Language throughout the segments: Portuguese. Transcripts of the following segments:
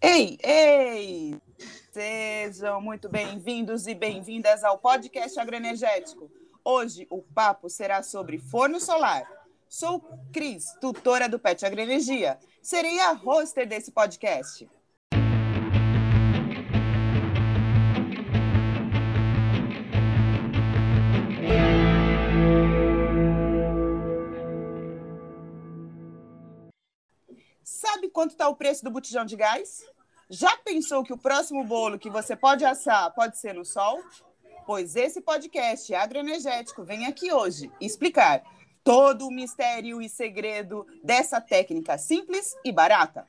Ei, ei! Sejam muito bem-vindos e bem-vindas ao podcast Agroenergético. Hoje o papo será sobre forno solar. Sou Cris, tutora do PET Agroenergia. Serei a hoster desse podcast. Quanto está o preço do botijão de gás? Já pensou que o próximo bolo que você pode assar pode ser no sol? Pois esse podcast agroenergético vem aqui hoje explicar todo o mistério e segredo dessa técnica simples e barata.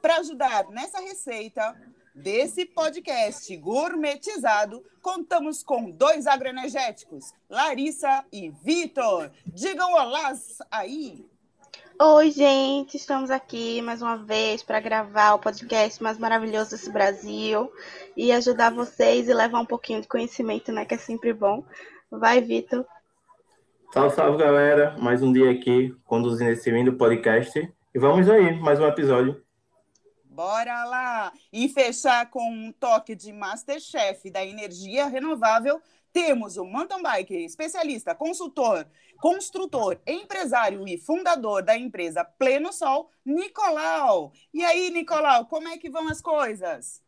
Para ajudar nessa receita desse podcast gourmetizado, contamos com dois agroenergéticos, Larissa e Vitor. Digam olá aí! Oi, gente, estamos aqui mais uma vez para gravar o podcast mais maravilhoso desse Brasil e ajudar vocês e levar um pouquinho de conhecimento, né, que é sempre bom. Vai, Vitor. Salve, salve, galera. Mais um dia aqui conduzindo esse lindo podcast. E vamos aí, mais um episódio. Bora lá! E fechar com um toque de Masterchef da energia renovável temos o mountain biker, especialista, consultor, construtor, empresário e fundador da empresa Pleno Sol, Nicolau. E aí, Nicolau, como é que vão as coisas?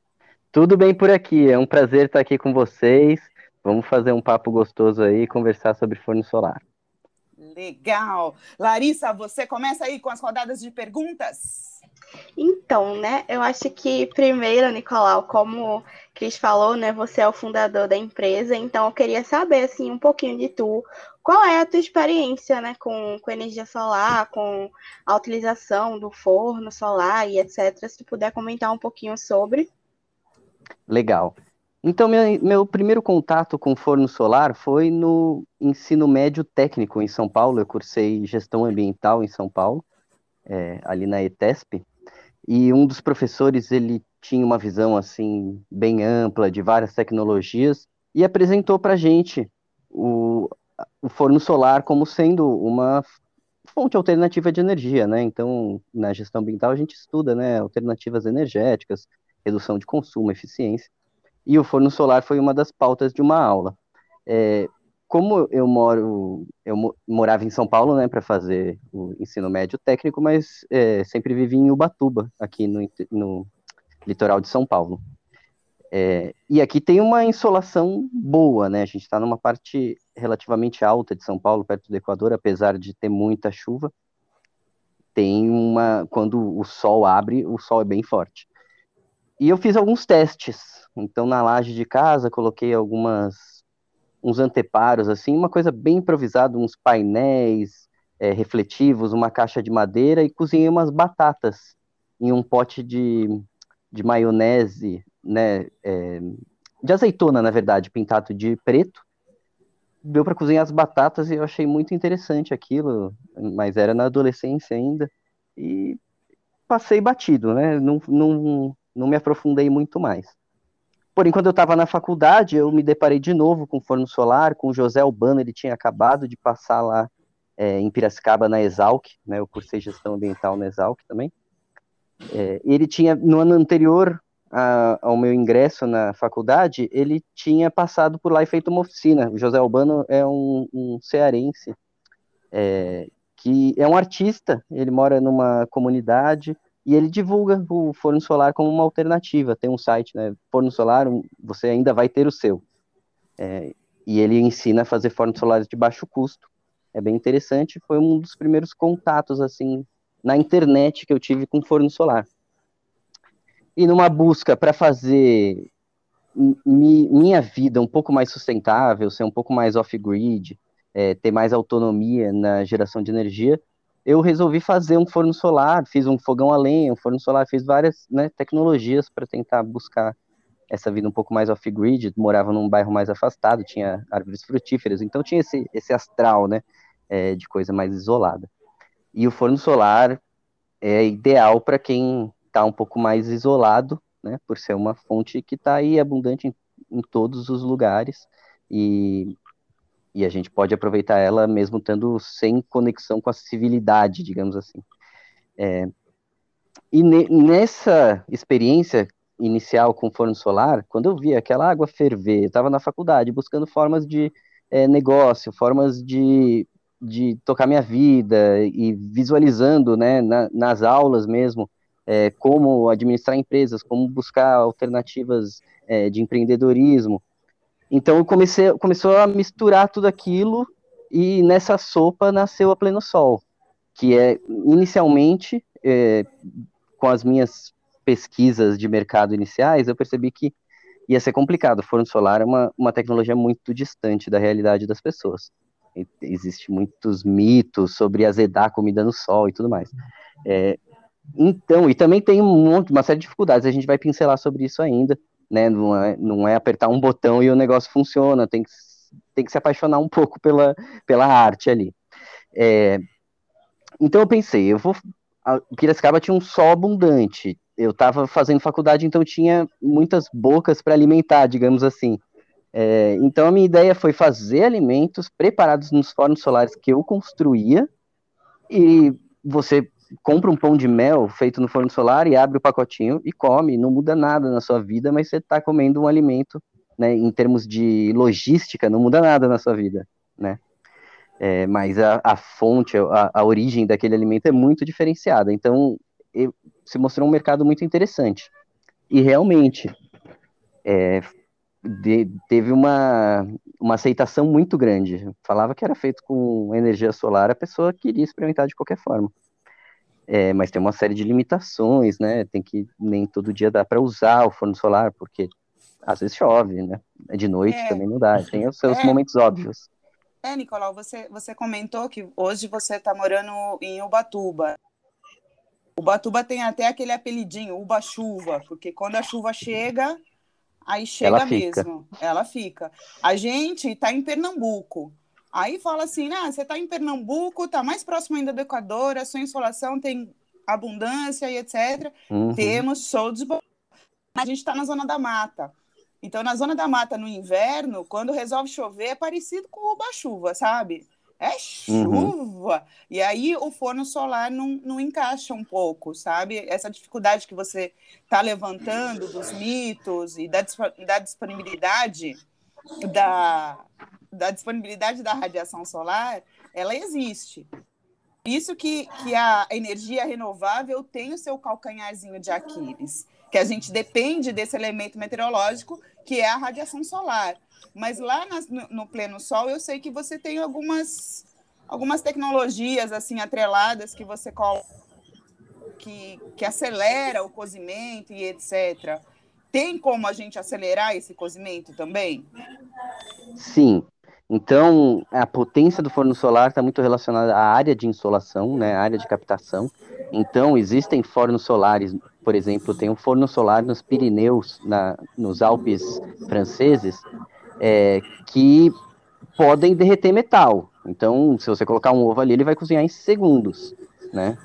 Tudo bem por aqui, é um prazer estar aqui com vocês. Vamos fazer um papo gostoso aí e conversar sobre forno solar. Legal. Larissa, você começa aí com as rodadas de perguntas? Então, né, eu acho que primeiro, Nicolau, como Cris falou, né, você é o fundador da empresa, então eu queria saber, assim, um pouquinho de tu, qual é a tua experiência, né, com, com energia solar, com a utilização do forno solar e etc, se tu puder comentar um pouquinho sobre. Legal. Então, meu, meu primeiro contato com forno solar foi no ensino médio técnico em São Paulo, eu cursei gestão ambiental em São Paulo, é, ali na ETESP, e um dos professores, ele tinha uma visão, assim, bem ampla de várias tecnologias e apresentou para gente o, o forno solar como sendo uma fonte alternativa de energia, né? Então, na gestão ambiental a gente estuda, né, alternativas energéticas, redução de consumo, eficiência, e o forno solar foi uma das pautas de uma aula. É, como eu moro, eu morava em São Paulo, né, para fazer o ensino médio técnico, mas é, sempre vivi em Ubatuba, aqui no, no litoral de São Paulo. É, e aqui tem uma insolação boa, né? A gente está numa parte relativamente alta de São Paulo, perto do Equador, apesar de ter muita chuva. Tem uma. Quando o sol abre, o sol é bem forte. E eu fiz alguns testes. Então, na laje de casa, coloquei algumas uns anteparos, assim, uma coisa bem improvisada, uns painéis é, refletivos, uma caixa de madeira e cozinhei umas batatas em um pote de, de maionese, né, é, de azeitona, na verdade, pintado de preto. Deu para cozinhar as batatas e eu achei muito interessante aquilo, mas era na adolescência ainda. E passei batido, né? Não, não, não me aprofundei muito mais. Porém, quando eu estava na faculdade, eu me deparei de novo com forno solar, com o José Albano, ele tinha acabado de passar lá é, em Piracicaba, na Exalc, né, eu cursei gestão ambiental na Exalc também. É, ele tinha, no ano anterior a, ao meu ingresso na faculdade, ele tinha passado por lá e feito uma oficina. O José Albano é um, um cearense, é, que é um artista, ele mora numa comunidade e ele divulga o forno solar como uma alternativa. Tem um site, né? Forno solar, você ainda vai ter o seu. É, e ele ensina a fazer fornos solares de baixo custo. É bem interessante. Foi um dos primeiros contatos assim na internet que eu tive com forno solar. E numa busca para fazer mi, minha vida um pouco mais sustentável, ser um pouco mais off-grid, é, ter mais autonomia na geração de energia, eu resolvi fazer um forno solar, fiz um fogão a lenha, um forno solar, fiz várias né, tecnologias para tentar buscar essa vida um pouco mais off-grid, morava num bairro mais afastado, tinha árvores frutíferas, então tinha esse, esse astral, né, é, de coisa mais isolada. E o forno solar é ideal para quem está um pouco mais isolado, né, por ser uma fonte que está aí abundante em, em todos os lugares, e e a gente pode aproveitar ela mesmo estando sem conexão com a civilidade, digamos assim. É, e ne, nessa experiência inicial com forno solar, quando eu vi aquela água ferver, eu estava na faculdade buscando formas de é, negócio, formas de, de tocar minha vida e visualizando, né, na, nas aulas mesmo, é, como administrar empresas, como buscar alternativas é, de empreendedorismo. Então eu comecei, começou a misturar tudo aquilo e nessa sopa nasceu a Pleno Sol, que é inicialmente é, com as minhas pesquisas de mercado iniciais, eu percebi que ia ser complicado. Forno solar é uma, uma tecnologia muito distante da realidade das pessoas. Existem muitos mitos sobre azedar comida no sol e tudo mais. É, então, e também tem um monte, uma série de dificuldades, a gente vai pincelar sobre isso ainda, né? Não é, não é apertar um botão e o negócio funciona, tem que, tem que se apaixonar um pouco pela, pela arte ali. É, então eu pensei, eu vou. A Piracicaba tinha um sol abundante, eu estava fazendo faculdade, então tinha muitas bocas para alimentar, digamos assim. É, então a minha ideia foi fazer alimentos preparados nos fornos solares que eu construía e você compra um pão de mel feito no forno solar e abre o pacotinho e come, não muda nada na sua vida, mas você está comendo um alimento, né, em termos de logística, não muda nada na sua vida, né? É, mas a, a fonte, a, a, origem daquele alimento é muito diferenciada. Então, se mostrou um mercado muito interessante. E realmente é, de, teve uma, uma aceitação muito grande. Falava que era feito com energia solar, a pessoa queria experimentar de qualquer forma. É, mas tem uma série de limitações, né? Tem que nem todo dia dá para usar o forno solar, porque às vezes chove, né? De noite é. também não dá. Tem os seus é. momentos óbvios. É, Nicolau, você, você comentou que hoje você está morando em Ubatuba. O Batuba tem até aquele apelidinho, Uba-chuva, porque quando a chuva chega, aí chega ela mesmo. Ela fica. A gente está em Pernambuco. Aí fala assim, ah, você está em Pernambuco, está mais próximo ainda do Equador, a sua insolação tem abundância e etc. Uhum. Temos show de A gente está na zona da mata. Então, na zona da mata, no inverno, quando resolve chover, é parecido com o uba-chuva, sabe? É uhum. chuva. Uhum. E aí o forno solar não, não encaixa um pouco, sabe? Essa dificuldade que você está levantando dos mitos e da, da disponibilidade da, da disponibilidade da radiação solar, ela existe. Isso que, que a energia renovável tem o seu calcanharzinho de Aquiles, que a gente depende desse elemento meteorológico que é a radiação solar. Mas lá no, no, pleno sol, eu sei que você tem algumas, algumas tecnologias assim atreladas que você coloca, que, que acelera o cozimento e etc. Tem como a gente acelerar esse cozimento também? Sim. Então, a potência do forno solar está muito relacionada à área de insolação, né, à área de captação. Então, existem fornos solares, por exemplo, tem um forno solar nos Pirineus, na, nos Alpes franceses, é, que podem derreter metal. Então, se você colocar um ovo ali, ele vai cozinhar em segundos, né?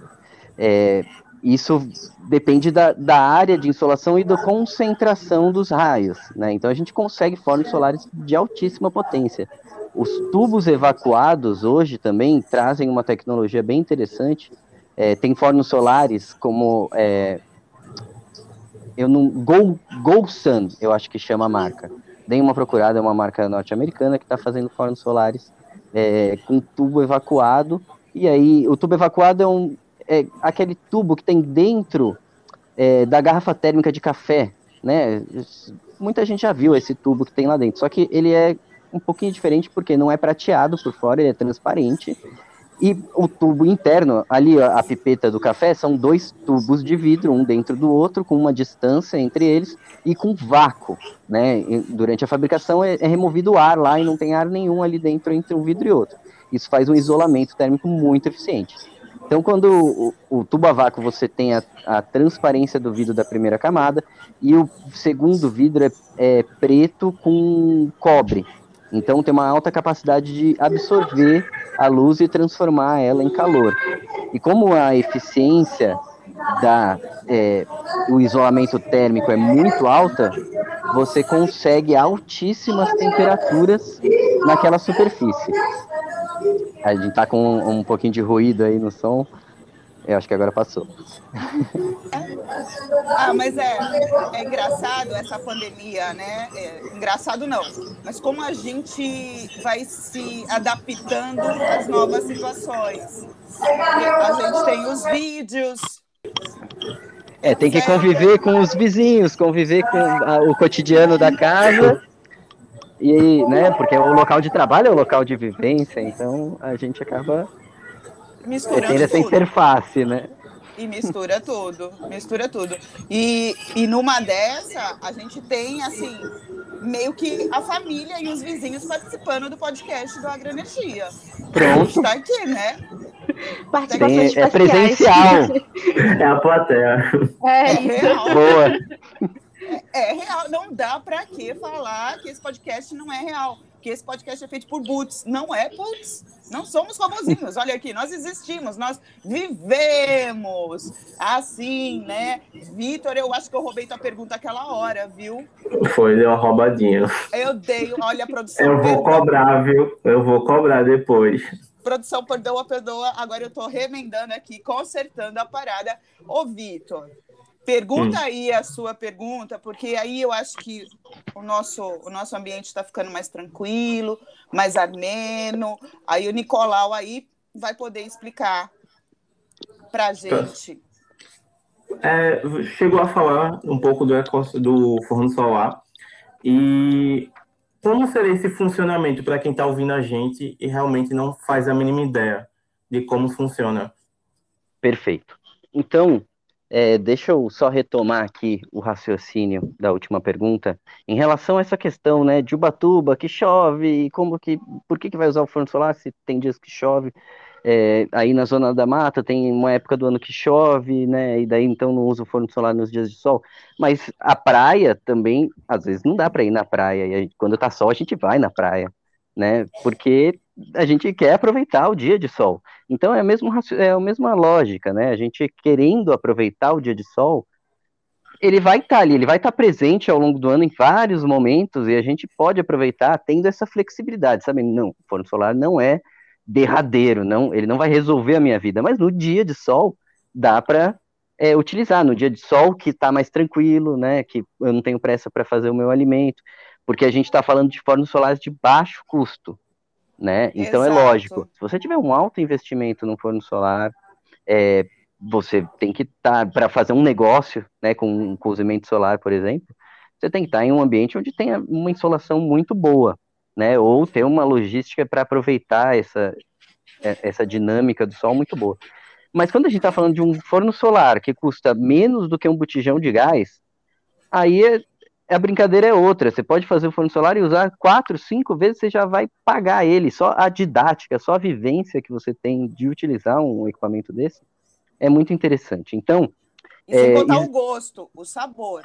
É, isso depende da, da área de insolação e da concentração dos raios, né? Então, a gente consegue fornos solares de altíssima potência. Os tubos evacuados hoje também trazem uma tecnologia bem interessante. É, tem fornos solares como é, eu não Go, Go Sun, eu acho que chama a marca Deem uma procurada, é uma marca norte-americana que está fazendo fornos solares é, com tubo evacuado. E aí, o tubo evacuado é, um, é aquele tubo que tem dentro é, da garrafa térmica de café, né? Muita gente já viu esse tubo que tem lá dentro, só que ele é um pouquinho diferente porque não é prateado por fora, ele é transparente e o tubo interno, ali a pipeta do café, são dois tubos de vidro, um dentro do outro, com uma distância entre eles e com vácuo. Né? Durante a fabricação é, é removido o ar lá e não tem ar nenhum ali dentro entre um vidro e outro. Isso faz um isolamento térmico muito eficiente. Então, quando o, o, tubo a vácuo você tem a, a, transparência do vidro da primeira camada e o segundo vidro é, é preto com cobre. Então, tem uma alta capacidade de absorver a luz e transformar ela em calor. E como a eficiência da é, o isolamento térmico é muito alta, você consegue altíssimas temperaturas naquela superfície. A gente está com um, um pouquinho de ruído aí no som. Eu acho que agora passou. Ah, mas é, é engraçado essa pandemia, né? É, engraçado não, mas como a gente vai se adaptando às novas situações. A gente tem os vídeos. É, tem que conviver com os vizinhos, conviver com a, o cotidiano da casa. E, né, porque o local de trabalho é o local de vivência, então a gente acaba misturando tem essa tudo. interface, né? E mistura tudo, mistura tudo. E, e numa dessa, a gente tem, assim, meio que a família e os vizinhos participando do podcast do Agroenergia. Pronto. Está aqui, né? Participações é especiais. presencial. É a plateia. É É, real. Boa. É real. Não dá pra que falar que esse podcast não é real. Que esse podcast é feito por Boots. Não é Boots. Não somos famosinhos. Olha aqui, nós existimos, nós vivemos. Assim, né? Vitor, eu acho que eu roubei tua pergunta aquela hora, viu? Foi, deu uma roubadinha. Eu dei, olha a produção. Eu vou cobrar, viu? Eu vou cobrar depois. Produção, perdoa, perdoa. Agora eu tô remendando aqui, consertando a parada. Ô, Vitor, pergunta aí a sua pergunta, porque aí eu acho que o nosso, o nosso ambiente está ficando mais tranquilo, mais ameno. Aí o Nicolau aí vai poder explicar pra gente. É, chegou a falar um pouco do, eco- do forno solar e como seria esse funcionamento para quem está ouvindo a gente e realmente não faz a mínima ideia de como funciona? Perfeito. Então, é, deixa eu só retomar aqui o raciocínio da última pergunta em relação a essa questão, né, de Ubatuba, que chove, e como que, por que que vai usar o forno solar se tem dias que chove? É, aí na zona da mata tem uma época do ano que chove, né, e daí então não usa o forno solar nos dias de sol. Mas a praia também, às vezes não dá para ir na praia, e a gente- quando tá sol a gente vai na praia, né, porque a gente quer aproveitar o dia de sol. Então é a mesma, é a mesma lógica, né? A gente querendo aproveitar o dia de sol, ele vai estar ali, ele vai estar presente ao longo do ano em vários momentos e a gente pode aproveitar tendo essa flexibilidade, sabe? Não, o forno solar não é derradeiro, não, ele não vai resolver a minha vida, mas no dia de sol dá para utilizar, no dia de sol que está mais tranquilo, né? Que eu não tenho pressa para fazer o meu alimento, porque a gente está falando de fornos solares de baixo custo, né? Então é Exato. lógico, se você tiver um alto investimento no forno solar, é, você tem que estar para fazer um negócio, né, com um cozimento solar, por exemplo, você tem que estar em um ambiente onde tenha uma insolação muito boa, né? Ou ter uma logística para aproveitar essa é- essa dinâmica do sol muito boa. Mas quando a gente está falando de um forno solar que custa menos do que um botijão de gás, aí é- a brincadeira é outra. Você pode fazer o forno solar e usar quatro, cinco vezes, você já vai pagar ele. Só a didática, só a vivência que você tem de utilizar um equipamento desse é muito interessante. Então, E sem É, contar e- o gosto, o sabor.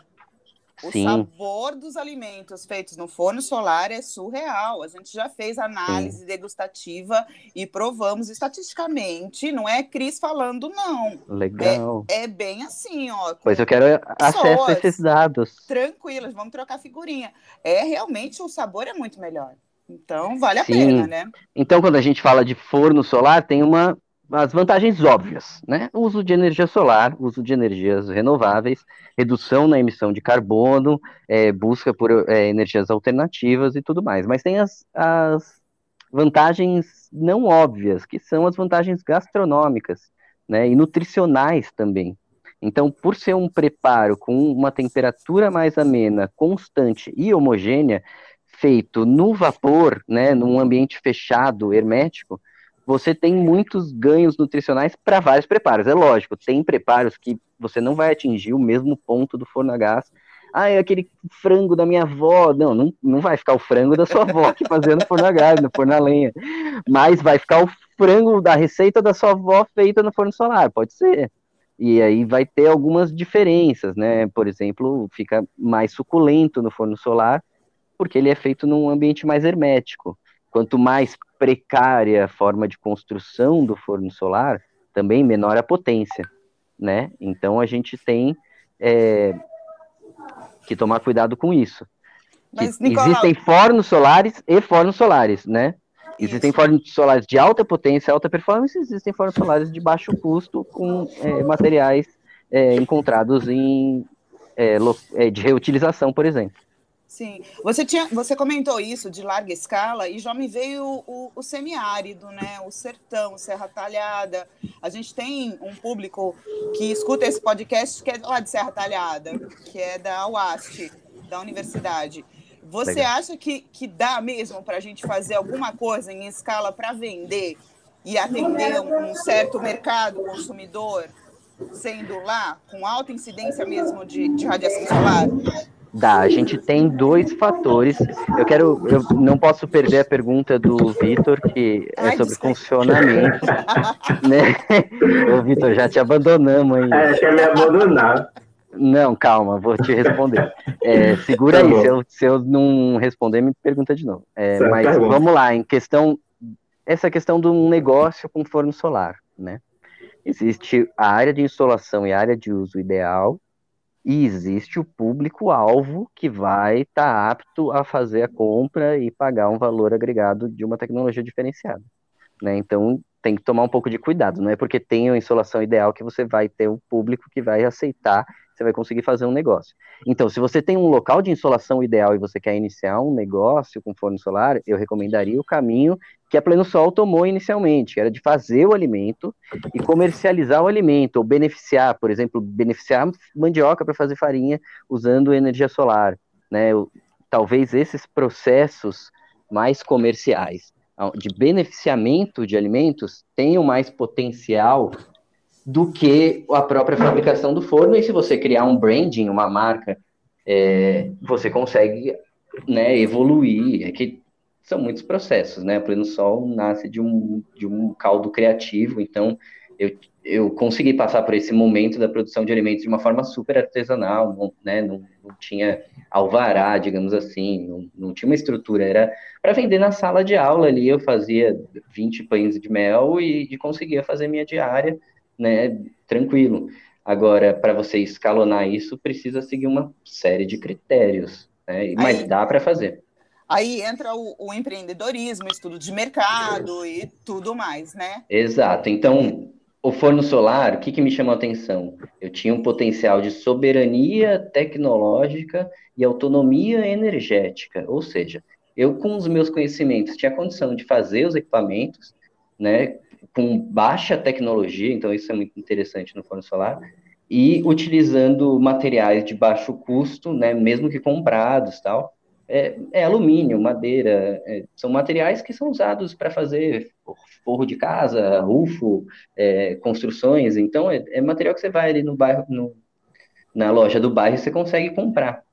O Sim. sabor dos alimentos feitos no forno solar é surreal. A gente já fez análise degustativa e provamos estatisticamente. Não é Cris falando, não. legal. É bem assim, ó. Pois eu quero acesso a esses dados. Tranquilas, vamos trocar figurinha. É realmente o sabor é muito melhor. Então vale a Sim. pena, né? Então, quando a gente fala de forno solar, tem uma as vantagens óbvias, né? Uso de energia solar, uso de energias renováveis, redução na emissão de carbono, é, busca por é, energias alternativas e tudo mais. Mas tem as, as vantagens não óbvias, que são as vantagens gastronômicas, né? E nutricionais também. Então, por ser um preparo com uma temperatura mais amena, constante e homogênea, feito no vapor, né, num ambiente fechado, hermético, você tem muitos ganhos nutricionais para vários preparos. É lógico, tem preparos que você não vai atingir o mesmo ponto do forno a gás. Ah, é aquele frango da minha avó. Não, não, não vai ficar o frango da sua avó que fazendo forno a gás, no forno a lenha. Mas vai ficar o frango da receita da sua avó feita no forno solar, pode ser. E aí vai ter algumas diferenças, né? Por exemplo, fica mais suculento no forno solar, porque ele é feito num ambiente mais hermético. Quanto mais precária a forma de construção do forno solar, também menor a potência, né? Então a gente tem é, que tomar cuidado com isso. Mas, Nicolau, existem fornos solares e fornos solares, né? Existem fornos solares de alta potência, alta performance, existem fornos solares de baixo custo com é, materiais é, encontrados em é, é, de reutilização, por exemplo. Sim, você tinha, você comentou isso de larga escala e já me veio o, o, semiárido, né? O sertão, Serra Talhada. A gente tem um público que escuta esse podcast que é lá de Serra Talhada, que é da UAST, da universidade. Você Legal. acha que, que dá mesmo para a gente fazer alguma coisa em escala para vender e atender um, um certo mercado consumidor, sendo lá com alta incidência mesmo de, de radiação solar? Dá, a gente tem dois fatores. Eu quero, eu não posso perder a pergunta do Vitor, que é Ai, sobre desculpa. funcionamento. né? Ô, Vitor, já te abandonamos aí. É, quer me abandonar. Não, calma, vou te responder. É, segura tá aí, se eu, se eu não responder, me pergunta de novo. É, mas tá vamos lá, em questão, essa questão de um negócio com forno solar, né? Existe a área de instalação e a área de uso ideal, e existe o público-alvo que vai estar tá apto a fazer a compra e pagar um valor agregado de uma tecnologia diferenciada. Né? Então, tem que tomar um pouco de cuidado. Não é porque tem a insolação ideal que você vai ter o público que vai aceitar você vai conseguir fazer um negócio. Então, se você tem um local de insolação ideal e você quer iniciar um negócio com forno solar, eu recomendaria o caminho que a Pleno Sol tomou inicialmente, era de fazer o alimento e comercializar o alimento, ou beneficiar, por exemplo, beneficiar mandioca para fazer farinha usando energia solar, né? Talvez esses processos mais comerciais de beneficiamento de alimentos tenham mais potencial do que a própria fabricação do forno. E se você criar um branding, uma marca, é, você consegue né, evoluir. É que são muitos processos, né? A Pleno Sol nasce de um, de um caldo criativo, então eu, eu consegui passar por esse momento da produção de alimentos de uma forma super artesanal, não, né? Não, não tinha alvará, digamos assim, não, não tinha uma estrutura, era para vender na sala de aula ali, eu fazia 20 pães de mel e, e conseguia fazer minha diária, né, tranquilo. Agora, para você escalonar isso, precisa seguir uma série de critérios, né? mas dá para fazer. Aí entra o, o, empreendedorismo, estudo de mercado e tudo mais, né? Exato. Então, o forno solar, o que, que me chamou a atenção? Eu tinha um potencial de soberania tecnológica e autonomia energética, ou seja, eu com os meus conhecimentos tinha condição de fazer os equipamentos, né, com baixa tecnologia, então isso é muito interessante no forno solar, e utilizando materiais de baixo custo, né, mesmo que comprados, tal, é, é alumínio, madeira, é, são materiais que são usados para fazer forro de casa, rufo, é, construções, então é, é, material que você vai ali no bairro, no, na loja do bairro você consegue comprar.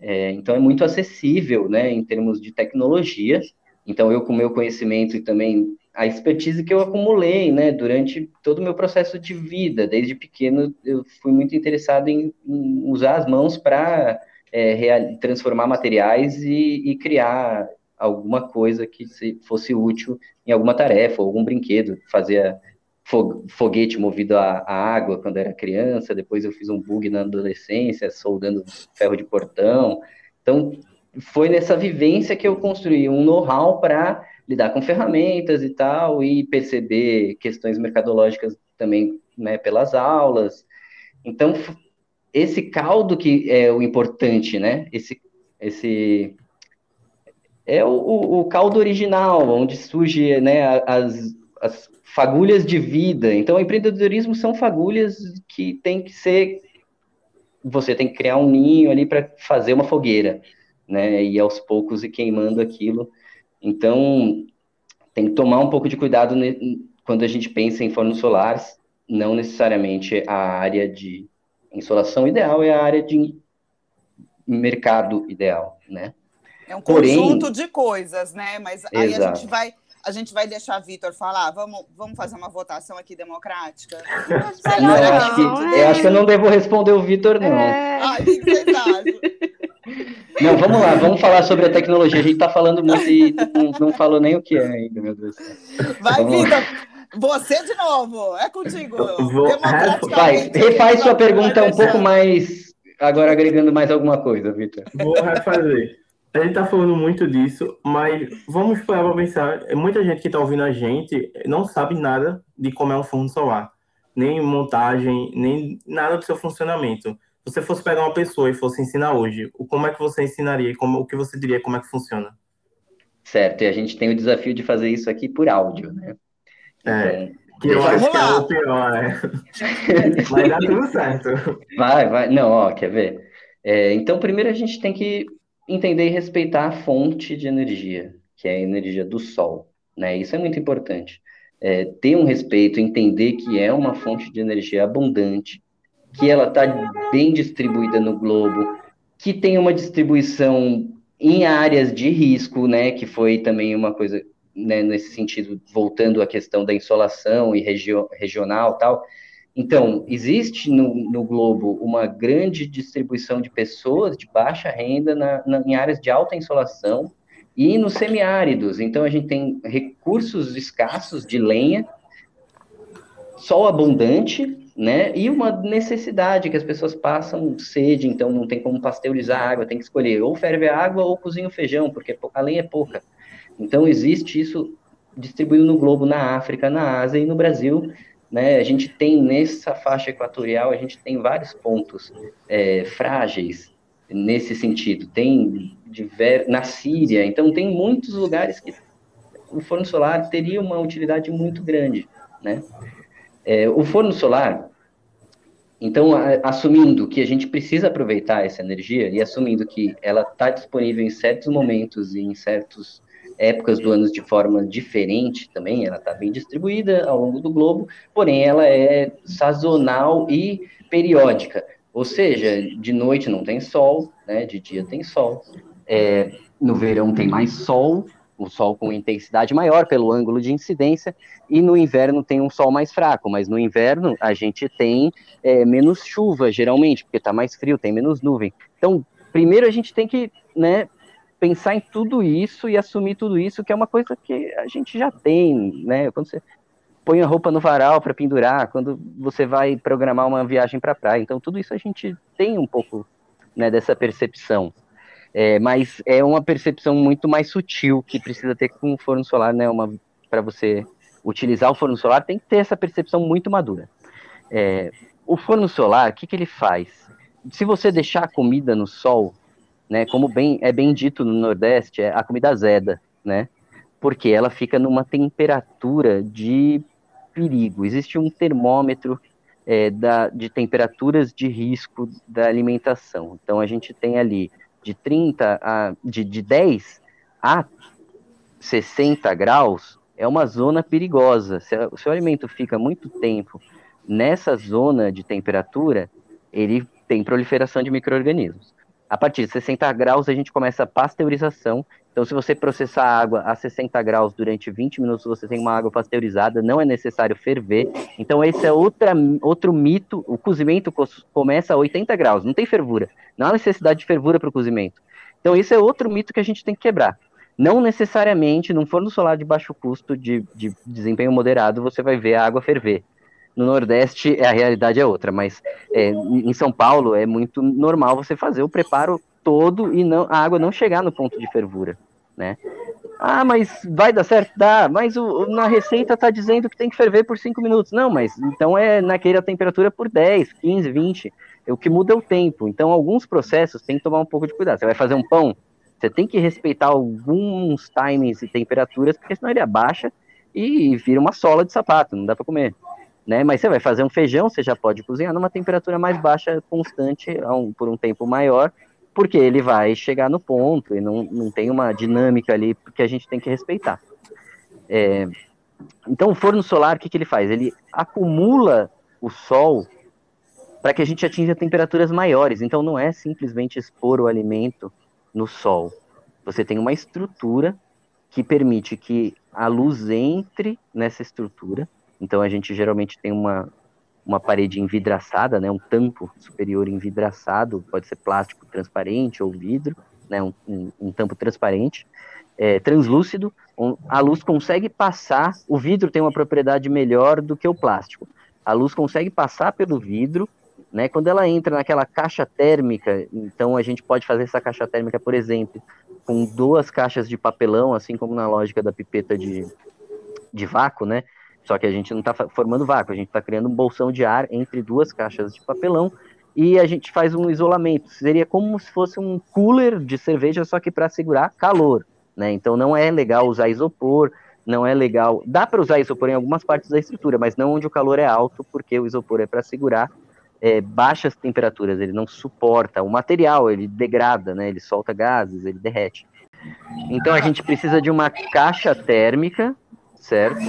É, então é muito acessível, né, em termos de tecnologia. Então eu com meu conhecimento e também a expertise que eu acumulei, né, durante todo o meu processo de vida. Desde pequeno, eu fui muito interessado em, em usar as mãos para é, transformar materiais e, e, criar alguma coisa que fosse útil em alguma tarefa, algum brinquedo. Fazia foguete movido a, água quando era criança, depois eu fiz um bug na adolescência, soldando ferro de portão. Então, foi nessa vivência que eu construí um know-how para lidar com ferramentas e tal, e perceber questões mercadológicas também né, pelas aulas. Então, esse caldo que é o importante, né? Esse, esse é o, o caldo original, onde surge né, as, as fagulhas de vida. Então, empreendedorismo são fagulhas que tem que ser. Você tem que criar um ninho ali para fazer uma fogueira, né? E aos poucos ir queimando aquilo então, tem que tomar um pouco de cuidado quando a gente pensa em fornos solares, não necessariamente a área de insolação ideal é a área de mercado ideal, né? É um Porém, conjunto de coisas, né? Mas aí exato. a gente vai a gente vai deixar Vitor falar. Vamos, vamos fazer uma votação aqui democrática? Não, acho que, eu acho que eu não devo responder o Vitor, não. É. Ah, o que vocês acham? Não, vamos lá, vamos falar sobre a tecnologia. A gente está falando muito e não, não, falou nem o que é ainda, meu Deus. Vai, Vitor. Você de novo, é contigo. Vou... Vai, refaz sua pergunta um pouco mais, agora agregando mais alguma coisa, Vitor. Vou refazer. a gente está falando muito disso, mas vamos parar para pensar. Muita gente que está ouvindo a gente não sabe nada de como é um forno solar, nem montagem, nem nada do seu funcionamento. Se você fosse pegar uma pessoa e fosse ensinar hoje, como é que você ensinaria? Como, o que você diria? Como é que funciona? Certo, e a gente tem o desafio de fazer isso aqui por áudio, né? É, então, que eu acho que é o pior, né? Vai dar tudo certo. Vai, vai. Não, ó, quer ver? É, então, primeiro a gente tem que entender e respeitar a fonte de energia, que é a energia do Sol. Né? Isso é muito importante. É, ter um respeito, entender que é uma fonte de energia abundante, que ela está bem distribuída no globo, que tem uma distribuição em áreas de risco, né, que foi também uma coisa né, nesse sentido, voltando à questão da insolação e regio, regional tal, então, existe no, no, globo uma grande distribuição de pessoas de baixa renda na, na, em áreas de alta insolação e nos semiáridos. Então, a gente tem recursos escassos de lenha, sol abundante, né? E uma necessidade que as pessoas passam sede, então não tem como pasteurizar a água, tem que escolher ou ferve a água ou cozinha o feijão, porque a lenha é pouca. Então, existe isso distribuído no globo, na África, na Ásia e no Brasil né, a gente tem nessa faixa equatorial, a gente tem vários pontos é, frágeis nesse sentido. Tem diver... na Síria, então tem muitos lugares que o forno solar teria uma utilidade muito grande, né? É, o forno solar, então, a, assumindo que a gente precisa aproveitar essa energia e assumindo que ela está disponível em certos momentos e em certos épocas do ano de forma diferente também, ela está bem distribuída ao longo do globo, porém ela é sazonal e periódica, ou seja, de noite não tem sol, né, de dia tem sol, é, no verão tem mais sol, o sol com intensidade maior pelo ângulo de incidência, e no inverno tem um sol mais fraco, mas no inverno a gente tem é, menos chuva, geralmente, porque está mais frio, tem menos nuvem. Então, primeiro a gente tem que né, pensar em tudo isso e assumir tudo isso, que é uma coisa que a gente já tem, né? Quando você põe a roupa no varal para pendurar, quando você vai programar uma viagem para praia. Então, tudo isso a gente tem um pouco né, dessa percepção. É, mas é uma percepção muito mais sutil que precisa ter com o forno solar, né? Para você utilizar o forno solar, tem que ter essa percepção muito madura. É, o forno solar, o que, que ele faz? Se você deixar a comida no sol, né? Como bem é bem dito no Nordeste, é a comida azeda, né? Porque ela fica numa temperatura de perigo. Existe um termômetro é, da, de temperaturas de risco da alimentação. Então a gente tem ali de 30 a de, de 10 a 60 graus é uma zona perigosa. Se o seu alimento fica muito tempo nessa zona de temperatura, ele tem proliferação de micro-organismos. A partir de 60 graus, a gente começa a pasteurização. Então, se você processar a água a 60 graus durante 20 minutos, você tem uma água pasteurizada, não é necessário ferver. Então, esse é outra, outro mito. O cozimento começa a 80 graus, não tem fervura. Não há necessidade de fervura para o cozimento. Então, esse é outro mito que a gente tem que quebrar. Não necessariamente, num forno solar de baixo custo, de, de desempenho moderado, você vai ver a água ferver. No Nordeste a realidade é outra, mas é, em São Paulo é muito normal você fazer o preparo todo e não, a água não chegar no ponto de fervura, né? Ah, mas vai dar certo? Dá, mas o, na receita tá dizendo que tem que ferver por 5 minutos. Não, mas então é naquela temperatura por 10, 15, 20. O que muda é o tempo. Então, alguns processos tem que tomar um pouco de cuidado. Você vai fazer um pão, você tem que respeitar alguns timings e temperaturas, porque senão ele abaixa e vira uma sola de sapato, não dá para comer né? Mas você vai fazer um feijão, você já pode cozinhar numa temperatura mais baixa, constante, um, por um tempo maior, porque ele vai chegar no ponto e não, não tem uma dinâmica ali que a gente tem que respeitar. É, então, o forno solar, o que, que ele faz? Ele acumula o sol para que a gente atinja temperaturas maiores. Então, não é simplesmente expor o alimento no sol. Você tem uma estrutura que permite que a luz entre nessa estrutura, então a gente geralmente tem uma, uma parede envidraçada, né, um tampo superior envidraçado, pode ser plástico transparente ou vidro, né, um, um, um tampo transparente, é, translúcido, um, a luz consegue passar, o vidro tem uma propriedade melhor do que o plástico. A luz consegue passar pelo vidro Né? Quando ela entra naquela caixa térmica, então a gente pode fazer essa caixa térmica, por exemplo, com duas caixas de papelão, assim como na lógica da pipeta de, de vácuo, né? Só que a gente não está formando vácuo, a gente está criando um bolsão de ar entre duas caixas de papelão e a gente faz um isolamento. Seria como se fosse um cooler de cerveja, só que para segurar calor, né? Então não é legal usar isopor, não é legal. Dá para usar isopor em algumas partes da estrutura, mas não onde o calor é alto, porque o isopor é para segurar é, baixas temperaturas, ele não suporta. O material, ele degrada, né? Ele solta gases, ele derrete. Então a gente precisa de uma caixa térmica, certo?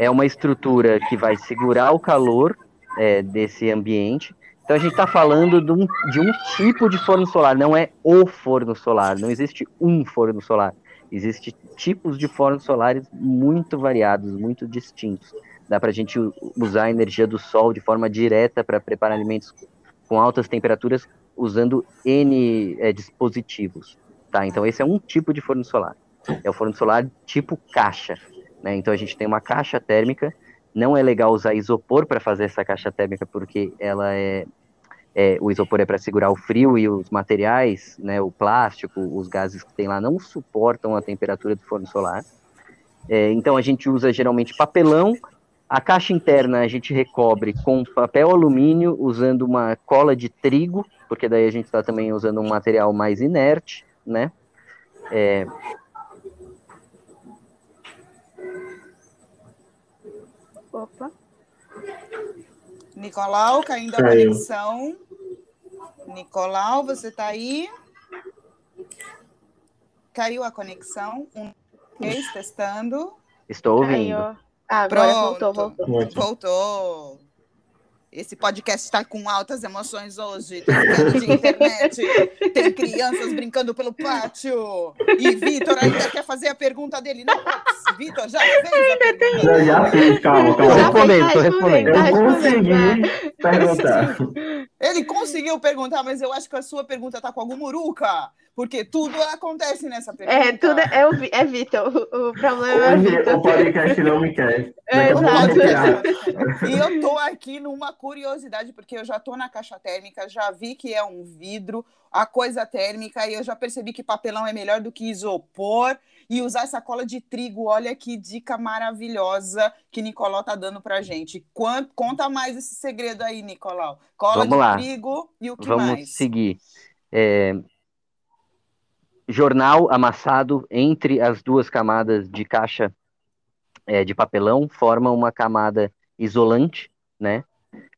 É uma estrutura que vai segurar o calor é, desse ambiente. Então a gente está falando de um, de um tipo de forno solar, não é o forno solar, não existe um forno solar. Existem tipos de fornos solares muito variados, muito distintos. Dá para a gente usar a energia do sol de forma direta para preparar alimentos com altas temperaturas usando N é, dispositivos. Tá? Então, esse é um tipo de forno solar. É o forno solar tipo caixa. Né? Então, a gente tem uma caixa térmica. Não é legal usar isopor para fazer essa caixa térmica, porque ela é é, o isopor é para segurar o frio e os materiais, né, o plástico, os gases que tem lá não suportam a temperatura do forno solar. É, então a gente usa geralmente papelão. A caixa interna a gente recobre com papel alumínio usando uma cola de trigo, porque daí a gente está também usando um material mais inerte, né? É... Nicolau, caindo a conexão. Nicolau, você está aí? Caiu a conexão. Um, três, testando. Estou ouvindo. Ah, agora Pronto. voltou, voltou. Voltou. Esse podcast está com altas emoções hoje. Tem de internet, tem crianças brincando pelo pátio. E Vitor ainda quer fazer a pergunta dele. Não, Vitor, já fez a pergunta. Eu já fiz, calma, calma. Tô respondendo, tô respondendo. Eu consegui perguntar. Ele conseguiu perguntar, mas eu acho que a sua pergunta está com algum muruca. Porque tudo acontece nessa pergunta. É, tudo é, o, é Vitor. O, o problema é Hoje Vitor. o podcast não me quer. É, tirar. E eu tô aqui numa curiosidade, porque eu já tô na caixa térmica, já vi que é um vidro, a coisa térmica, e eu já percebi que papelão é melhor do que isopor. E usar essa cola de trigo, olha que dica maravilhosa que Nicolau tá dando pra gente. Quanto, conta mais esse segredo aí, Nicolau. Cola Vamos de lá. trigo e o que Vamos mais? seguir. É, jornal amassado entre as duas camadas de caixa é, de papelão forma uma camada isolante, né?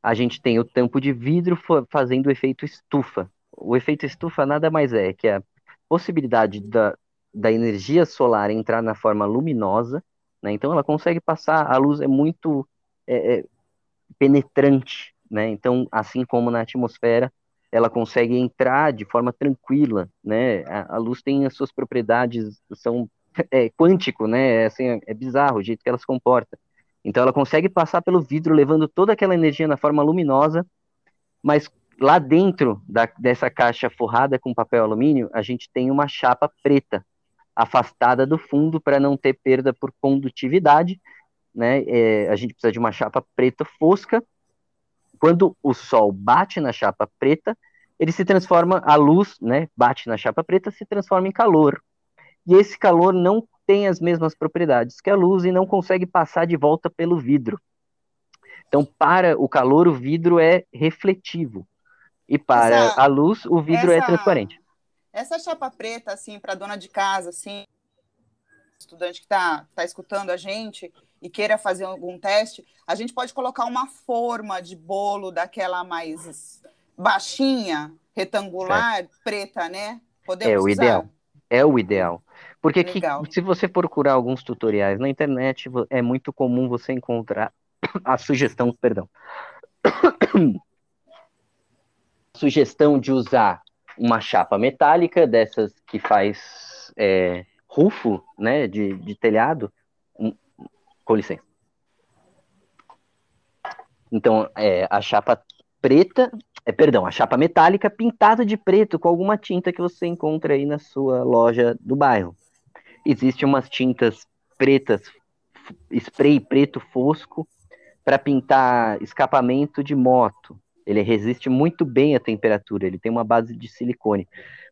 A gente tem o tampo de vidro fa- fazendo o efeito estufa. O efeito estufa nada mais é que a possibilidade da, da energia solar entrar na forma luminosa, né? Então ela consegue passar, a luz é muito é, é, penetrante, né? Então, assim como na atmosfera, ela consegue entrar de forma tranquila, né? A, a luz tem as suas propriedades, são é, quântico, né? É, assim, é, é bizarro o jeito que ela se comporta. Então, ela consegue passar pelo vidro, levando toda aquela energia na forma luminosa, mas lá dentro da, dessa caixa forrada com papel alumínio, a gente tem uma chapa preta, afastada do fundo para não ter perda por condutividade, né? É, a gente precisa de uma chapa preta fosca. Quando o sol bate na chapa preta, ele se transforma, a luz, né, bate na chapa preta, se transforma em calor. E esse calor não tem as mesmas propriedades que a luz e não consegue passar de volta pelo vidro. Então, para o calor, o vidro é refletivo. E para Essa- a luz, o vidro é essa- transparente. Essa chapa preta, assim, para dona de casa, assim, estudante que está tá escutando a gente e queira fazer algum teste, a gente pode colocar uma forma de bolo daquela mais baixinha, retangular, preta, né? Podemos É o usar? ideal. É o ideal. Porque que- Legal. se você procurar alguns tutoriais na internet, é muito comum você encontrar a sugestão, perdão, sugestão de usar uma chapa metálica dessas que faz é, rufo, né, de, de telhado. Com licença. Então, é, a chapa preta, é, perdão, a chapa metálica pintada de preto com alguma tinta que você encontra aí na sua loja do bairro. Existem umas tintas pretas, spray preto fosco, para pintar escapamento de moto, Ele resiste muito bem à temperatura, ele tem uma base de silicone.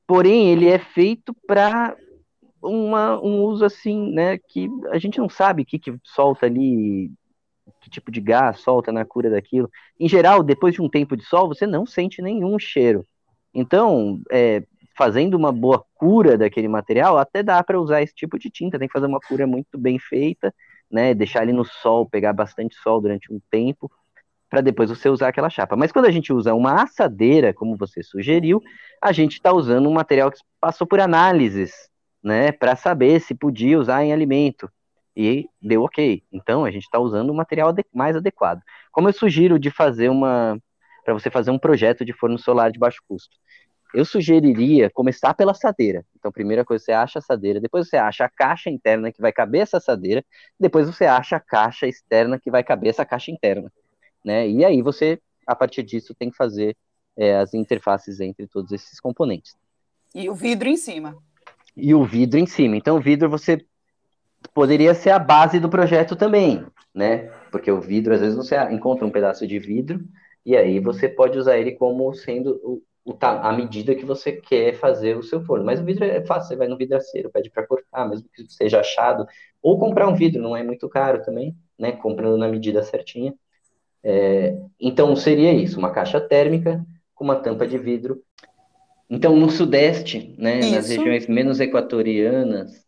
Porém, ele é feito para um uso assim, né, que a gente não sabe o que, que solta ali, que tipo de gás solta na cura daquilo. Em geral, depois de um tempo de sol, você não sente nenhum cheiro. Então, é, fazendo uma boa cura daquele material, até dá para usar esse tipo de tinta. Tem que fazer uma cura muito bem feita, né? Deixar ele no sol, pegar bastante sol durante um tempo, para depois você usar aquela chapa. Mas quando a gente usa uma assadeira, como você sugeriu, a gente está usando um material que passou por análises, né? Para saber se podia usar em alimento. E deu ok. Então a gente está usando um material mais adequado. Como eu sugiro de fazer uma. para você fazer um projeto de forno solar de baixo custo eu sugeriria começar pela assadeira. Então, primeira coisa, você acha a assadeira, depois você acha a caixa interna que vai caber essa assadeira, depois você acha a caixa externa que vai caber essa caixa interna, né? E aí você, a partir disso, tem que fazer é, as interfaces entre todos esses componentes. E o vidro em cima. E o vidro em cima. Então, o vidro você poderia ser a base do projeto também, né? Porque o vidro, às vezes, você encontra um pedaço de vidro e aí você pode usar ele como sendo a medida que você quer fazer o seu forno. Mas o vidro é fácil, você vai no vidraceiro, pede para cortar, mesmo que seja achado, ou comprar um vidro, não é muito caro também, né? Comprando na medida certinha. É, então seria isso, uma caixa térmica com uma tampa de vidro. Então no sudeste, né, nas regiões menos equatorianas,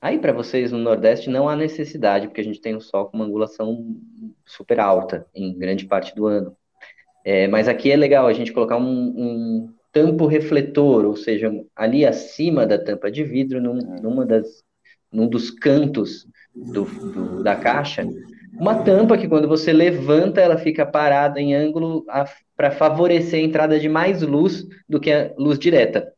aí para vocês no nordeste não há necessidade, porque a gente tem o sol com uma angulação super alta em grande parte do ano. É, mas aqui é legal a gente colocar um, um, tampo refletor, ou seja, ali acima da tampa de vidro, num, numa das, num dos cantos do, do, da caixa, uma tampa que quando você levanta, ela fica parada em ângulo para favorecer a entrada de mais luz do que a luz direta.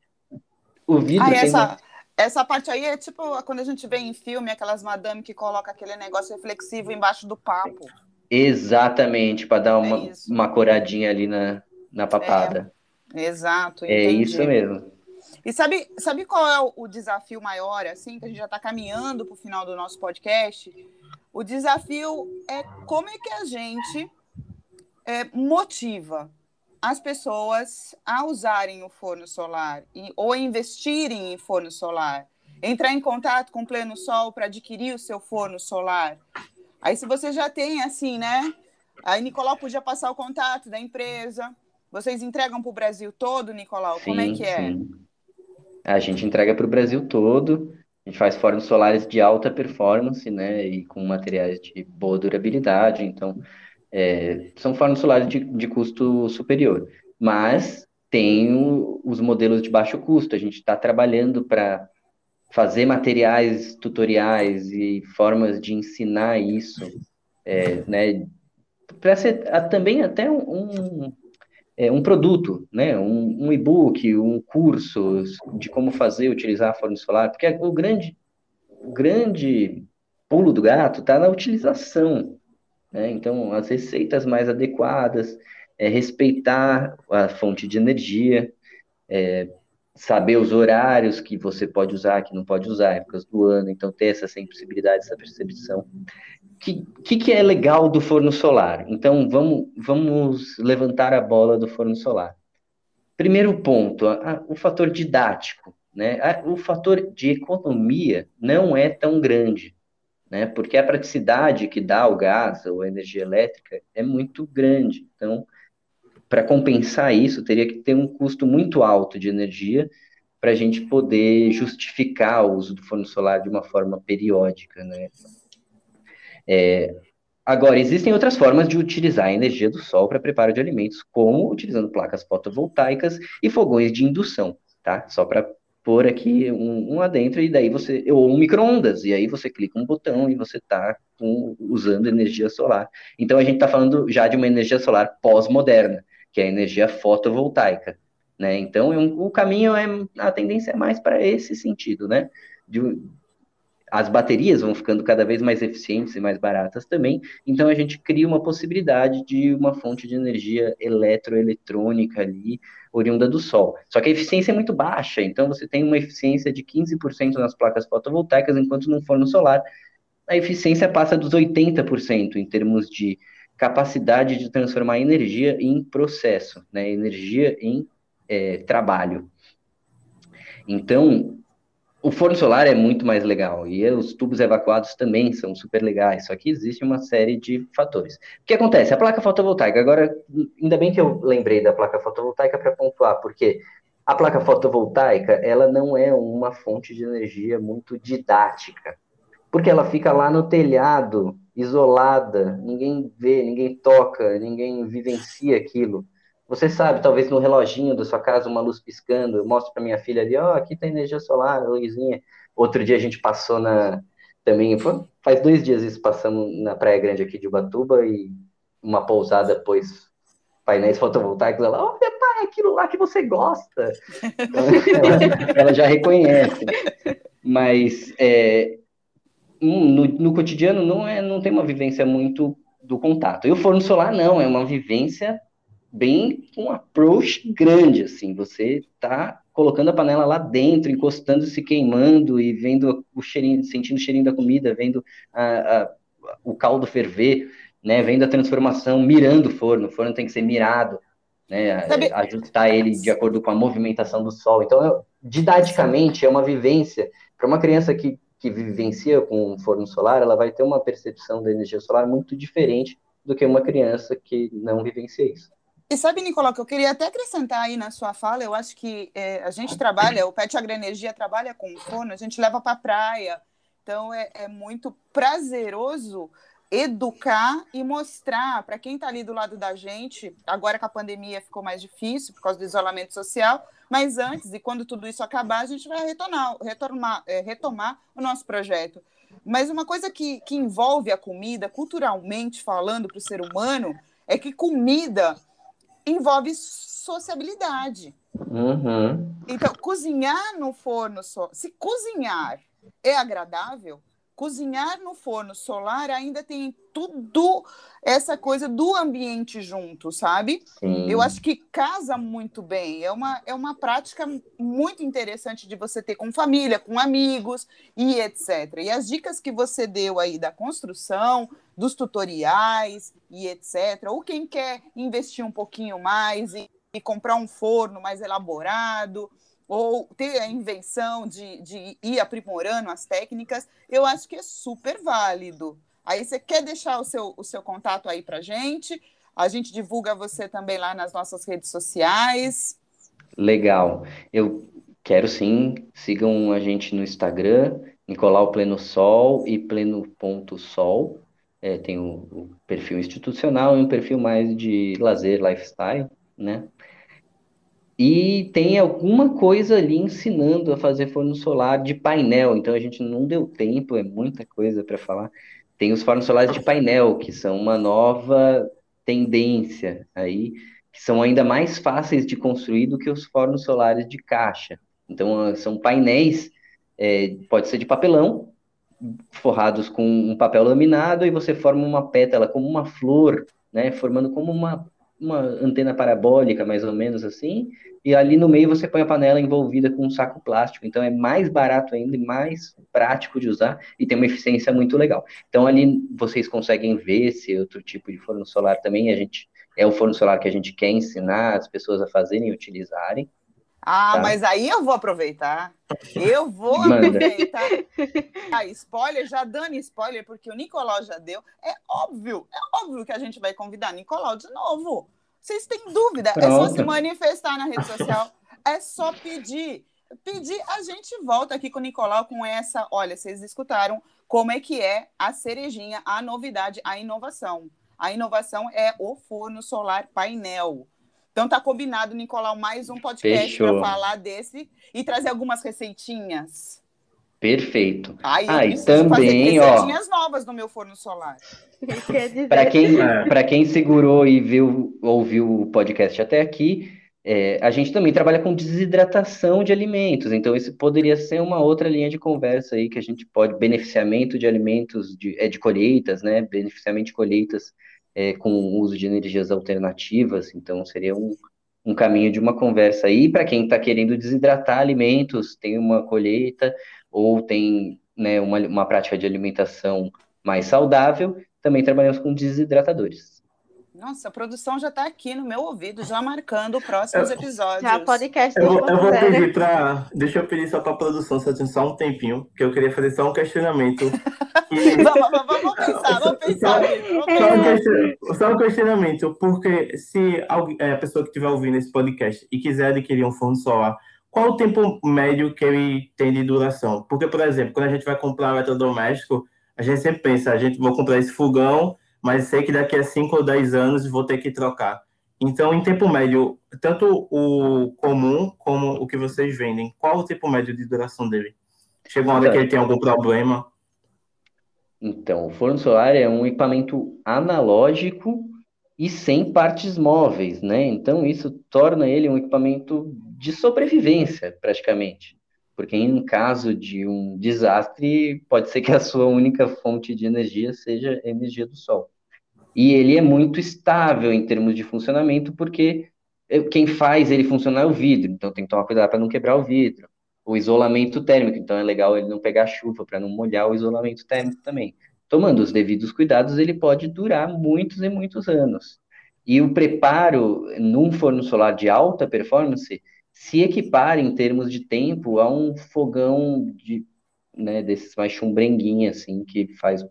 O vidro ah, essa, essa parte aí é tipo quando a gente vê em filme aquelas madame que coloca aquele negócio reflexivo embaixo do papo. Exatamente, para dar uma, é uma coradinha ali na, na papada. É, exato. Entendi. É isso mesmo. E sabe, sabe qual é o desafio maior, assim, que a gente já está caminhando para o final do nosso podcast? O desafio é como é que a gente é, motiva as pessoas a usarem o forno solar e, ou investirem em forno solar, entrar em contato com o Pleno Sol para adquirir o seu forno solar, Aí, se você já tem, assim, né? Aí, Nicolau podia passar o contato da empresa. Vocês entregam para o Brasil todo, Nicolau? Sim, Como é que é? Sim. A gente entrega para o Brasil todo. A gente faz fornos solares de alta performance, né? E com materiais de boa durabilidade. Então, é, são fornos solares de, de custo superior. Mas tem o, os modelos de baixo custo. A gente está trabalhando para fazer materiais tutoriais e formas de ensinar isso, é, né, para ser também até um, um, é, um produto, né, um, um e-book, um curso de como fazer, utilizar a forno solar, porque o grande, o grande pulo do gato está na utilização, né, então as receitas mais adequadas, é respeitar a fonte de energia, é, saber os horários que você pode usar, que não pode usar, épocas do ano, então ter essa sensibilidade, essa percepção. Que, que, é legal do forno solar? Então, vamos, vamos levantar a bola do forno solar. Primeiro ponto, a, a, o fator didático. Né? A, o fator de economia não é tão grande, né? porque a praticidade que dá o gás ou a energia elétrica é muito grande. Então, para compensar isso, teria que ter um custo muito alto de energia para a gente poder justificar o uso do forno solar de uma forma periódica, né? É, agora, existem outras formas de utilizar a energia do sol para preparo de alimentos, como utilizando placas fotovoltaicas e fogões de indução, tá? Só para pôr aqui um, um adentro e daí você ou um microondas e aí você clica um botão e você está usando energia solar. Então a gente está falando já de uma energia solar pós-moderna, que é a energia fotovoltaica. Né? Então, é o caminho é a tendência é mais para esse sentido, né? De, as baterias vão ficando cada vez mais eficientes e mais baratas também, então a gente cria uma possibilidade de uma fonte de energia eletroeletrônica ali, oriunda do sol. Só que a eficiência é muito baixa, então você tem uma eficiência de 15% nas placas fotovoltaicas, enquanto no forno solar a eficiência passa dos 80% em termos de capacidade de transformar energia em processo, né? energia em é, trabalho. Então, o forno solar é muito mais legal e os tubos evacuados também são super legais, só que existe uma série de fatores. O que acontece? A placa fotovoltaica, agora, ainda bem que eu lembrei da placa fotovoltaica para pontuar, porque a placa fotovoltaica, ela não é uma fonte de energia muito didática, porque ela fica lá no telhado, isolada, ninguém vê, ninguém toca, ninguém vivencia aquilo. Você sabe, talvez no reloginho da sua casa, uma luz piscando, eu mostro para minha filha ali, ó, oh, aqui tem energia solar, luzinha. Outro dia a gente passou na, também, faz dois dias isso, passamos na Praia Grande aqui de Ubatuba e uma pousada pôs painéis fotovoltaicos, ela, olha pai, aquilo lá que você gosta. ela, ela, já reconhece. Mas é, no, no cotidiano não, é, não tem uma vivência muito do contato. E o forno solar não, é uma vivência bem com um approach grande, assim, você tá colocando a panela lá dentro, encostando, se queimando e vendo o cheirinho, sentindo o cheirinho da comida, vendo a, a, o caldo ferver, né, vendo a transformação, mirando o forno, o forno tem que ser mirado, né, Sabe... ajustar ele de acordo com a movimentação do sol. Então, didaticamente, é uma vivência. Para uma criança que, que vivencia com um forno solar, ela vai ter uma percepção da energia solar muito diferente do que uma criança que não vivencia isso. E sabe, Nicolau, que eu queria até acrescentar aí na sua fala, eu acho que é, a gente trabalha, o Pet Agroenergia trabalha com forno, a gente leva para a praia, então é, é, muito prazeroso educar e mostrar para quem está ali do lado da gente, agora que a pandemia ficou mais difícil por causa do isolamento social, mas antes e quando tudo isso acabar, a gente vai retornar, retomar, é, retomar o nosso projeto. Mas uma coisa que, que envolve a comida, culturalmente falando para o ser humano, é que comida envolve sociabilidade. Uhum. Então, cozinhar no forno só, se cozinhar é agradável, cozinhar no forno solar ainda tem tudo essa coisa do ambiente junto, sabe? Sim. Eu acho que casa muito bem. É uma, é uma prática muito interessante de você ter com família, com amigos e etc. E as dicas que você deu aí da construção, dos tutoriais e etc. Ou quem quer investir um pouquinho mais e, e comprar um forno mais elaborado ou ter a invenção de, de ir aprimorando as técnicas, eu acho que é super válido. Aí você quer deixar o seu, o seu contato aí para gente? A gente divulga você também lá nas nossas redes sociais. Legal. Eu quero sim. Sigam a gente no Instagram, Nicolau Pleno Sol e Pleno.sol. É, tem o, o perfil institucional e um perfil mais de lazer, lifestyle, né? E tem alguma coisa ali ensinando a fazer forno solar de painel, então a gente não deu tempo, é muita coisa para falar. Tem os fornos solares de painel, que são uma nova tendência aí, que são ainda mais fáceis de construir do que os fornos solares de caixa. Então, ah, são painéis, é, pode ser de papelão, forrados com um papel laminado, e você forma uma pétala como uma flor, né, formando como uma uma antena parabólica, mais ou menos assim, e ali no meio você põe a panela envolvida com um saco plástico, então é mais barato ainda mais prático de usar e tem uma eficiência muito legal. Então ali vocês conseguem ver esse outro tipo de forno solar também, a gente é o forno solar que a gente quer ensinar as pessoas a fazerem e utilizarem. Ah, tá? mas aí eu vou aproveitar. Eu vou Manda. aproveitar. Ah, spoiler, já dando spoiler, porque o Nicolau já deu. É óbvio, é óbvio que a gente vai convidar Nicolau de novo. Vocês têm dúvida? Pronto. É só se manifestar na rede social. É só pedir. Pedir, a gente volta aqui com o Nicolau com essa. Olha, vocês escutaram como é que é a cerejinha, a novidade, a inovação. A inovação é o forno solar painel. Então tá combinado, Nicolau, mais um podcast para falar desse e trazer algumas receitinhas. Perfeito. Ai, ah, e também, fazer receitinhas ó, novas no meu forno solar. Para quem, é. quem segurou e viu, ouviu o podcast até aqui, é, a gente também trabalha com desidratação de alimentos, então isso poderia ser uma outra linha de conversa aí que a gente pode, beneficiamento de alimentos, de, é, de colheitas, né, beneficiamento de colheitas é, com o uso de energias alternativas, então seria um, um caminho de uma conversa aí para quem está querendo desidratar alimentos, tem uma colheita ou tem né, uma, uma prática de alimentação mais saudável, também trabalhamos com desidratadores. Nossa, a produção já está aqui no meu ouvido, já marcando próximos episódios. Já podcast Eu, eu vou pedir para. Deixa eu pedir só para a produção, só só um tempinho, que eu queria fazer só um questionamento. E- Vamos, vamos, vamos pensar, vamos pensar, vamos Só um, question- só um questionamento, porque se alguém- é, a pessoa que estiver ouvindo esse podcast e quiser adquirir um forno solar, qual o tempo médio que ele tem de duração? Porque, por exemplo, quando a gente vai comprar um eletrodoméstico, a gente sempre pensa, a gente vou comprar esse fogão, mas sei que daqui a 5 ou 10 anos vou ter que trocar. Então, em tempo médio, tanto o comum como o que vocês vendem, qual o tempo médio de duração dele? Chega uma hora Então. que ele tem algum problema? Então, o forno solar é um equipamento analógico e sem partes móveis, né? Então, isso torna ele um equipamento de sobrevivência, praticamente. Porque em caso de um desastre, pode ser que a sua única fonte de energia seja a energia do sol. E ele é muito estável em termos de funcionamento, porque eh, quem faz ele funcionar é o vidro, então tem que tomar cuidado para não quebrar o vidro. O isolamento térmico, então é legal ele não pegar chuva para não molhar o isolamento térmico também. Tomando os devidos cuidados, ele pode durar muitos e muitos anos. E o preparo num forno solar de alta performance se equipara em termos de tempo a um fogão de, né, desses mais chumbrenguinha, assim, que faz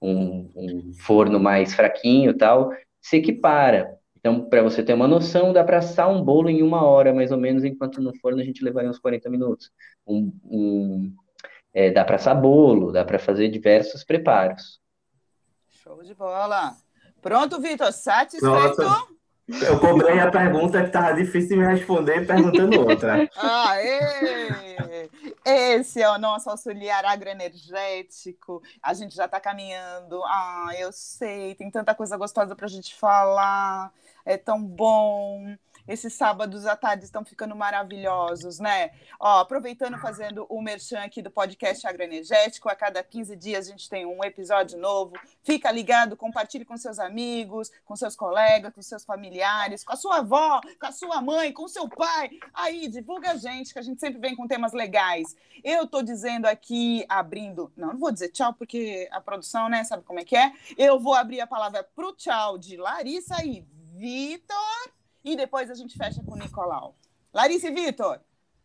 um, um forno mais fraquinho e tal, se equipara. Então, para você ter uma noção, dá para assar um bolo em uma hora, mais ou menos, enquanto no forno a gente levaria uns 40 minutos. Um, um, é, dá para assar bolo, dá para fazer diversos preparos. Show de bola. Pronto, Vitor, satisfeito? Pronto. Eu cobrei a pergunta que estava difícil de me responder perguntando outra. Aê! Esse é o nosso auxiliar agroenergético. A gente já está caminhando. Ah, eu sei, tem tanta coisa gostosa para a gente falar. É tão bom. Esses sábados à tarde estão ficando maravilhosos, né? Ó, aproveitando, fazendo o merchan aqui do podcast Agroenergético, a cada 15 dias a gente tem um episódio novo. Fica ligado, compartilhe com seus amigos, com seus colegas, com seus familiares, com a sua avó, com a sua mãe, com seu pai. Aí, divulga a gente, que a gente sempre vem com temas legais. Eu tô dizendo aqui, abrindo. Não, não vou dizer tchau, porque a produção, né, sabe como é que é? Eu vou abrir a palavra pro tchau de Larissa e Vitor. E depois a gente fecha com o Nicolau. Larissa e Vitor,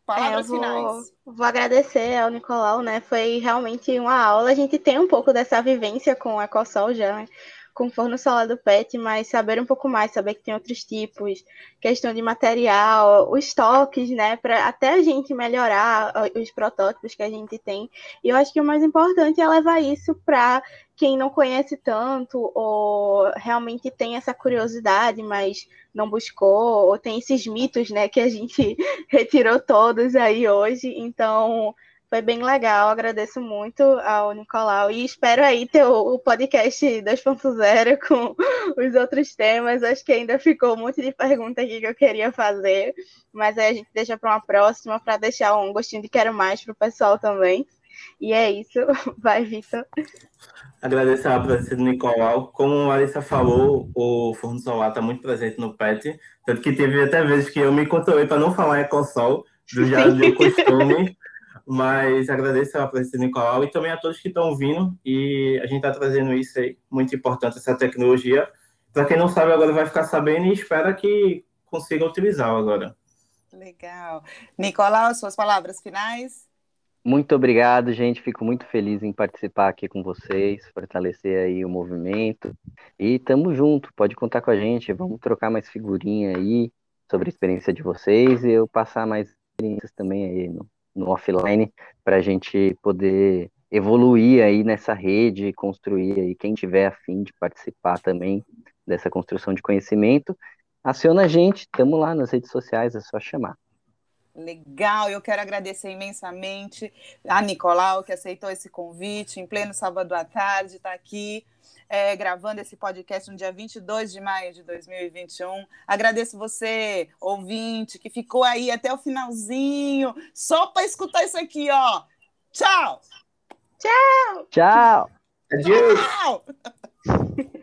palavras É, vou, finais. vou agradecer ao Nicolau, né? Foi realmente uma aula. A gente tem um pouco dessa vivência com o Ecosol já, né? com o forno solar do PET, mas saber um pouco mais, saber que tem outros tipos, questão de material, os estoques, né? Para até a gente melhorar os protótipos que a gente tem. E eu acho que o mais importante é levar isso para quem não conhece tanto ou realmente tem essa curiosidade, mas não buscou, ou tem esses mitos, né, que a gente retirou todos aí hoje. Então, foi bem legal. Agradeço muito ao Nicolau e espero aí ter o, o podcast 2.0 com os outros temas. Acho que ainda ficou um monte de pergunta aqui que eu queria fazer, mas aí a gente deixa para uma próxima para deixar um gostinho de quero mais para o pessoal também. E é isso. Vai, Vitor. Agradecer a presença do Nicolau. Como a Larissa falou, o Forno Solar está muito presente no PET, tanto que teve até vezes que eu me controlei para não falar Ecosol, do já do costume, mas agradeço a presença do Nicolau e também a todos que estão vindo, e a gente está trazendo isso aí, muito importante, essa tecnologia. Para quem não sabe, agora vai ficar sabendo e espera que consiga utilizar agora. Legal. Nicolau, suas palavras finais? Muito obrigado, gente. Fico muito feliz em participar aqui com vocês, fortalecer aí o movimento. E tamo junto, pode contar com a gente. Vamos trocar mais figurinha aí sobre a experiência de vocês e eu passar mais experiências também aí no, no offline para a gente poder evoluir aí nessa rede, construir aí quem tiver afim de participar também dessa construção de conhecimento. Aciona a gente, tamo lá nas redes sociais, é só chamar. Legal, eu quero agradecer imensamente a Nicolau, que aceitou esse convite em pleno sábado à tarde, está aqui é, gravando esse podcast no dia 22 de maio de 2021. Agradeço você, ouvinte, que ficou aí até o finalzinho, só para escutar isso aqui, ó. Tchau! Tchau! Tchau! Adiós! Tchau!